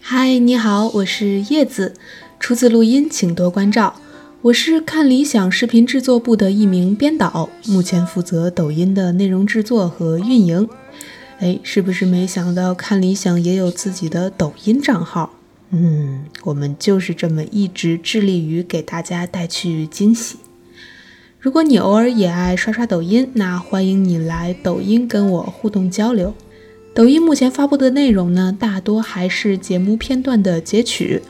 嗨，你好，我是叶子。初次录音，请多关照。我是看理想视频制作部的一名编导，目前负责抖音的内容制作和运营。哎，是不是没想到看理想也有自己的抖音账号？嗯，我们就是这么一直致力于给大家带去惊喜。如果你偶尔也爱刷刷抖音，那欢迎你来抖音跟我互动交流。抖音目前发布的内容呢，大多还是节目片段的截取。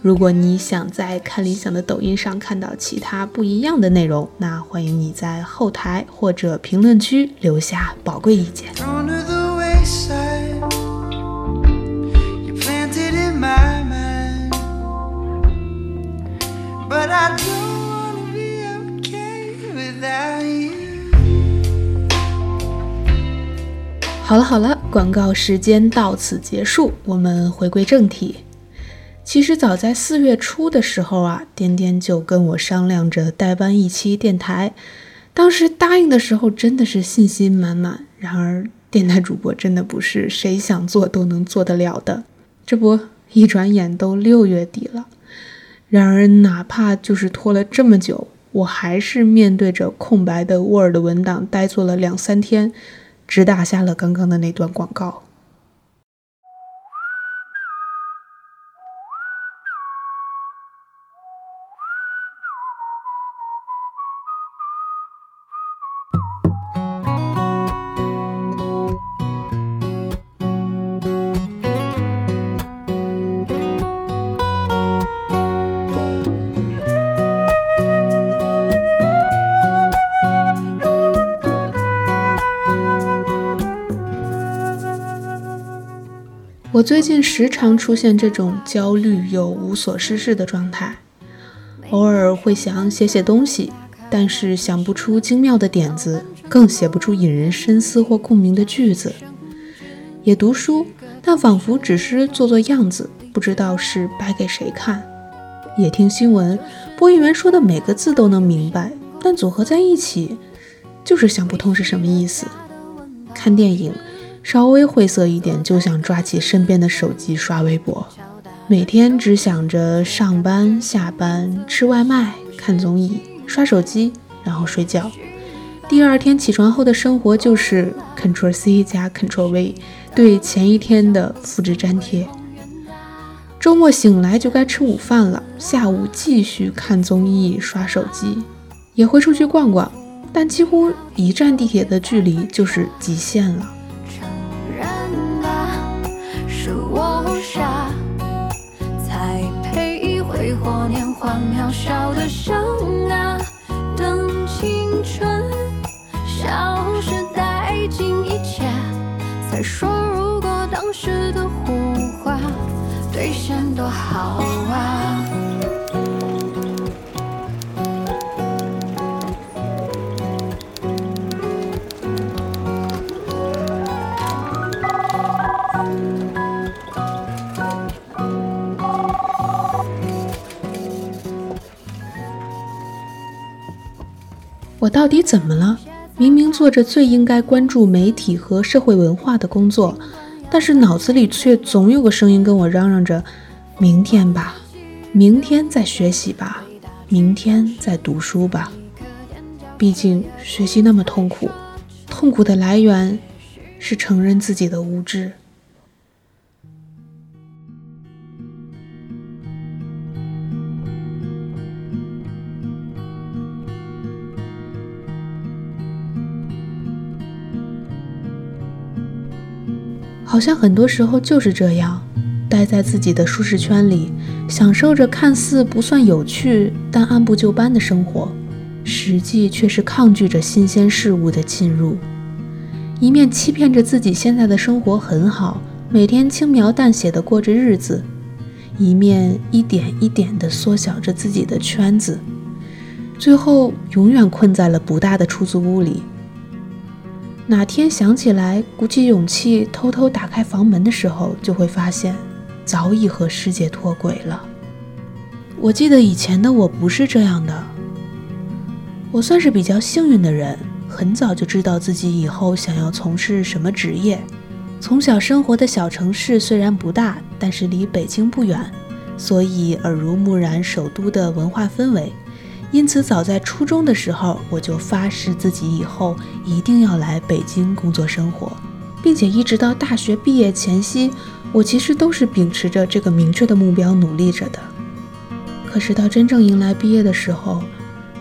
如果你想在看理想的抖音上看到其他不一样的内容，那欢迎你在后台或者评论区留下宝贵意见。好了好了，广告时间到此结束，我们回归正题。其实早在四月初的时候啊，颠颠就跟我商量着代班一期电台。当时答应的时候真的是信心满满。然而，电台主播真的不是谁想做都能做得了的。这不，一转眼都六月底了。然而，哪怕就是拖了这么久，我还是面对着空白的 Word 文档呆坐了两三天。只打下了刚刚的那段广告。我最近时常出现这种焦虑又无所事事的状态，偶尔会想写写东西，但是想不出精妙的点子，更写不出引人深思或共鸣的句子。也读书，但仿佛只是做做样子，不知道是摆给谁看。也听新闻，播音员说的每个字都能明白，但组合在一起，就是想不通是什么意思。看电影。稍微晦涩一点，就想抓起身边的手机刷微博。每天只想着上班、下班、吃外卖、看综艺、刷手机，然后睡觉。第二天起床后的生活就是 Ctrl C 加 Ctrl V，对前一天的复制粘贴。周末醒来就该吃午饭了，下午继续看综艺、刷手机，也会出去逛逛，但几乎一站地铁的距离就是极限了。过年华渺小的生啊，等青春消失殆尽一切，再说如果当时的胡话兑现多好啊。我到底怎么了？明明做着最应该关注媒体和社会文化的工作，但是脑子里却总有个声音跟我嚷嚷着：“明天吧，明天再学习吧，明天再读书吧。”毕竟学习那么痛苦，痛苦的来源是承认自己的无知。好像很多时候就是这样，待在自己的舒适圈里，享受着看似不算有趣但按部就班的生活，实际却是抗拒着新鲜事物的进入，一面欺骗着自己现在的生活很好，每天轻描淡写的过着日子，一面一点一点地缩小着自己的圈子，最后永远困在了不大的出租屋里。哪天想起来，鼓起勇气偷偷打开房门的时候，就会发现早已和世界脱轨了。我记得以前的我不是这样的，我算是比较幸运的人，很早就知道自己以后想要从事什么职业，从小生活的小城市虽然不大，但是离北京不远，所以耳濡目染首都的文化氛围。因此，早在初中的时候，我就发誓自己以后一定要来北京工作生活，并且一直到大学毕业前夕，我其实都是秉持着这个明确的目标努力着的。可是到真正迎来毕业的时候，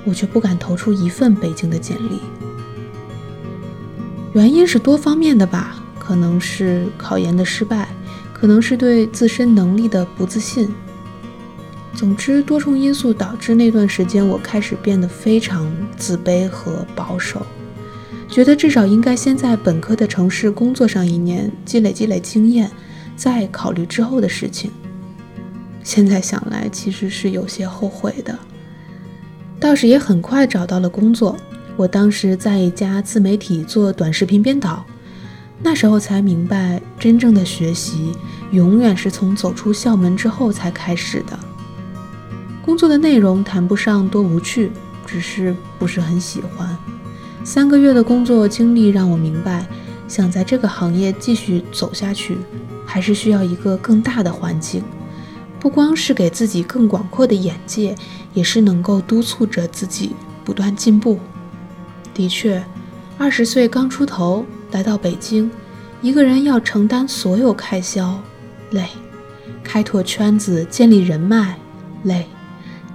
我却不敢投出一份北京的简历。原因是多方面的吧，可能是考研的失败，可能是对自身能力的不自信。总之，多重因素导致那段时间我开始变得非常自卑和保守，觉得至少应该先在本科的城市工作上一年，积累积累经验，再考虑之后的事情。现在想来，其实是有些后悔的。倒是也很快找到了工作，我当时在一家自媒体做短视频编导，那时候才明白，真正的学习永远是从走出校门之后才开始的。工作的内容谈不上多无趣，只是不是很喜欢。三个月的工作经历让我明白，想在这个行业继续走下去，还是需要一个更大的环境，不光是给自己更广阔的眼界，也是能够督促着自己不断进步。的确，二十岁刚出头来到北京，一个人要承担所有开销，累；开拓圈子、建立人脉，累。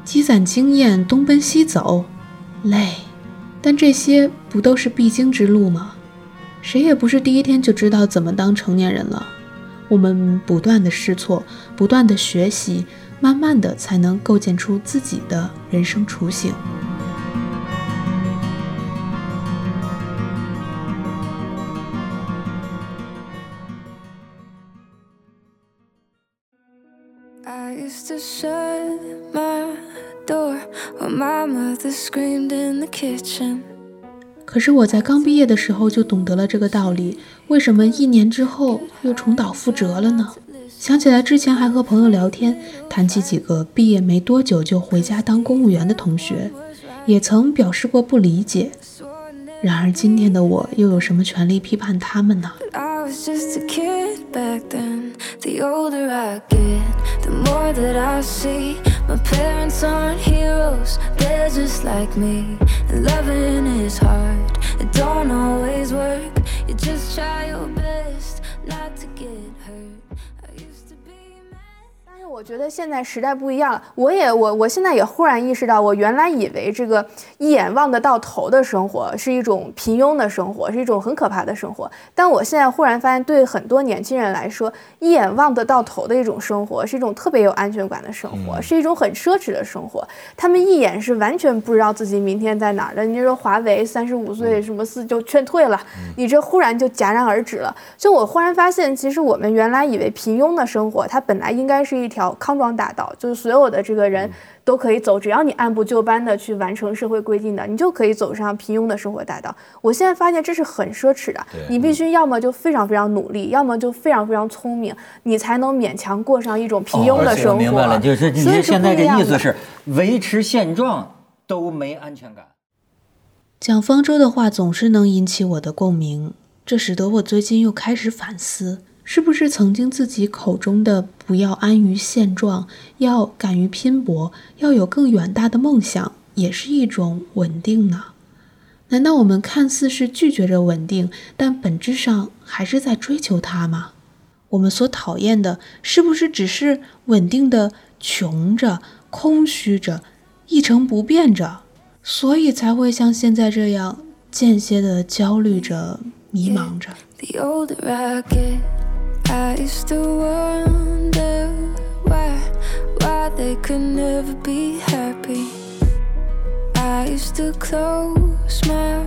积攒经验，东奔西走，累，但这些不都是必经之路吗？谁也不是第一天就知道怎么当成年人了。我们不断的试错，不断的学习，慢慢的才能构建出自己的人生雏形。可是我在刚毕业的时候就懂得了这个道理，为什么一年之后又重蹈覆辙了呢？想起来之前还和朋友聊天，谈起几个毕业没多久就回家当公务员的同学，也曾表示过不理解。然而今天的我又有什么权利批判他们呢 I was just a kid back then. The older I get, the more that I see. My parents aren't heroes, they're just like me. And loving is hard, it don't always work. You just try your best. 我觉得现在时代不一样了，我也我我现在也忽然意识到，我原来以为这个一眼望得到头的生活是一种平庸的生活，是一种很可怕的生活。但我现在忽然发现，对很多年轻人来说，一眼望得到头的一种生活，是一种特别有安全感的生活，是一种很奢侈的生活。他们一眼是完全不知道自己明天在哪儿的。你说华为三十五岁什么四就劝退了，你这忽然就戛然而止了。就我忽然发现，其实我们原来以为平庸的生活，它本来应该是一条。康庄大道，就是所有的这个人都可以走，只要你按部就班的去完成社会规定的，你就可以走上平庸的生活大道。我现在发现这是很奢侈的，你必须要么就非常非常努力，要么就非常非常聪明，你才能勉强过上一种平庸的生活。明白了，就是你现在的意思是维持现状都没安全感。蒋方舟的话总是能引起我的共鸣，这使得我最近又开始反思。是不是曾经自己口中的不要安于现状，要敢于拼搏，要有更远大的梦想，也是一种稳定呢？难道我们看似是拒绝着稳定，但本质上还是在追求它吗？我们所讨厌的，是不是只是稳定的穷着、空虚着、一成不变着，所以才会像现在这样间歇的焦虑着、迷茫着？I used to wonder why, why they could never be happy. I used to close my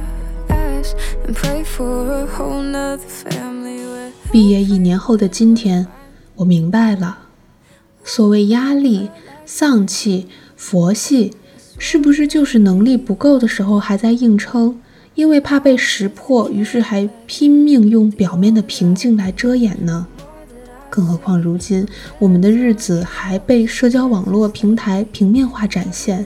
eyes and pray for a whole nother family. 毕业一年后的今天，我明白了，所谓压力、丧气、佛系，是不是就是能力不够的时候还在硬撑？因为怕被识破，于是还拼命用表面的平静来遮掩呢。更何况如今，我们的日子还被社交网络平台平面化展现，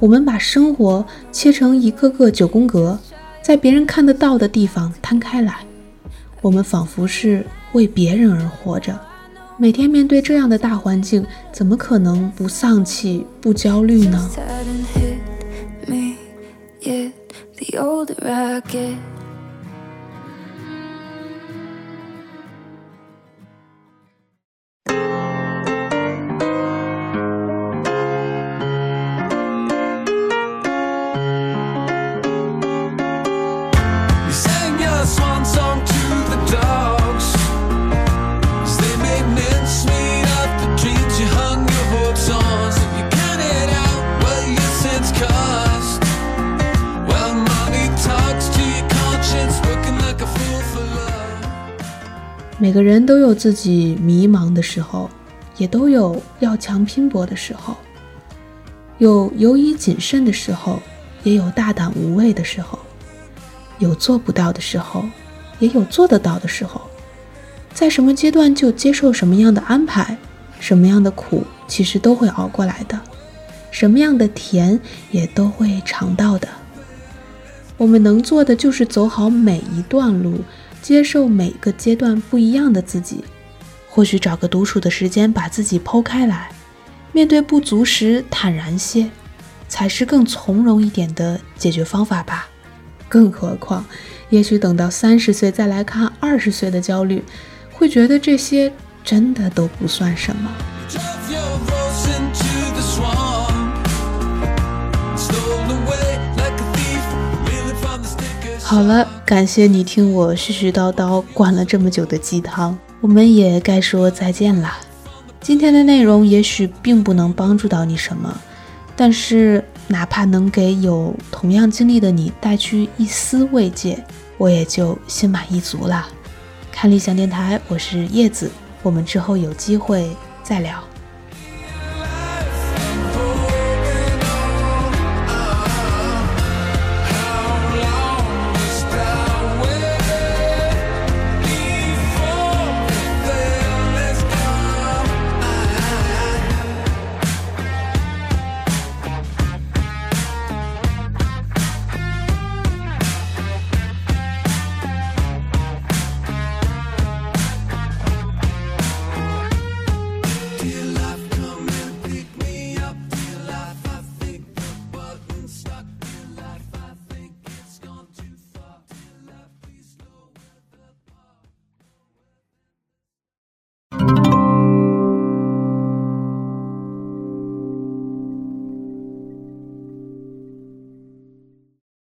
我们把生活切成一个个九宫格，在别人看得到的地方摊开来。我们仿佛是为别人而活着。每天面对这样的大环境，怎么可能不丧气、不焦虑呢？每个人都有自己迷茫的时候，也都有要强拼搏的时候，有犹疑谨慎的时候，也有大胆无畏的时候，有做不到的时候，也有做得到的时候。在什么阶段就接受什么样的安排，什么样的苦其实都会熬过来的，什么样的甜也都会尝到的。我们能做的就是走好每一段路。接受每个阶段不一样的自己，或许找个独处的时间，把自己剖开来，面对不足时坦然些，才是更从容一点的解决方法吧。更何况，也许等到三十岁再来看二十岁的焦虑，会觉得这些真的都不算什么。好了，感谢你听我絮絮叨叨灌了这么久的鸡汤，我们也该说再见啦。今天的内容也许并不能帮助到你什么，但是哪怕能给有同样经历的你带去一丝慰藉，我也就心满意足了。看理想电台，我是叶子，我们之后有机会再聊。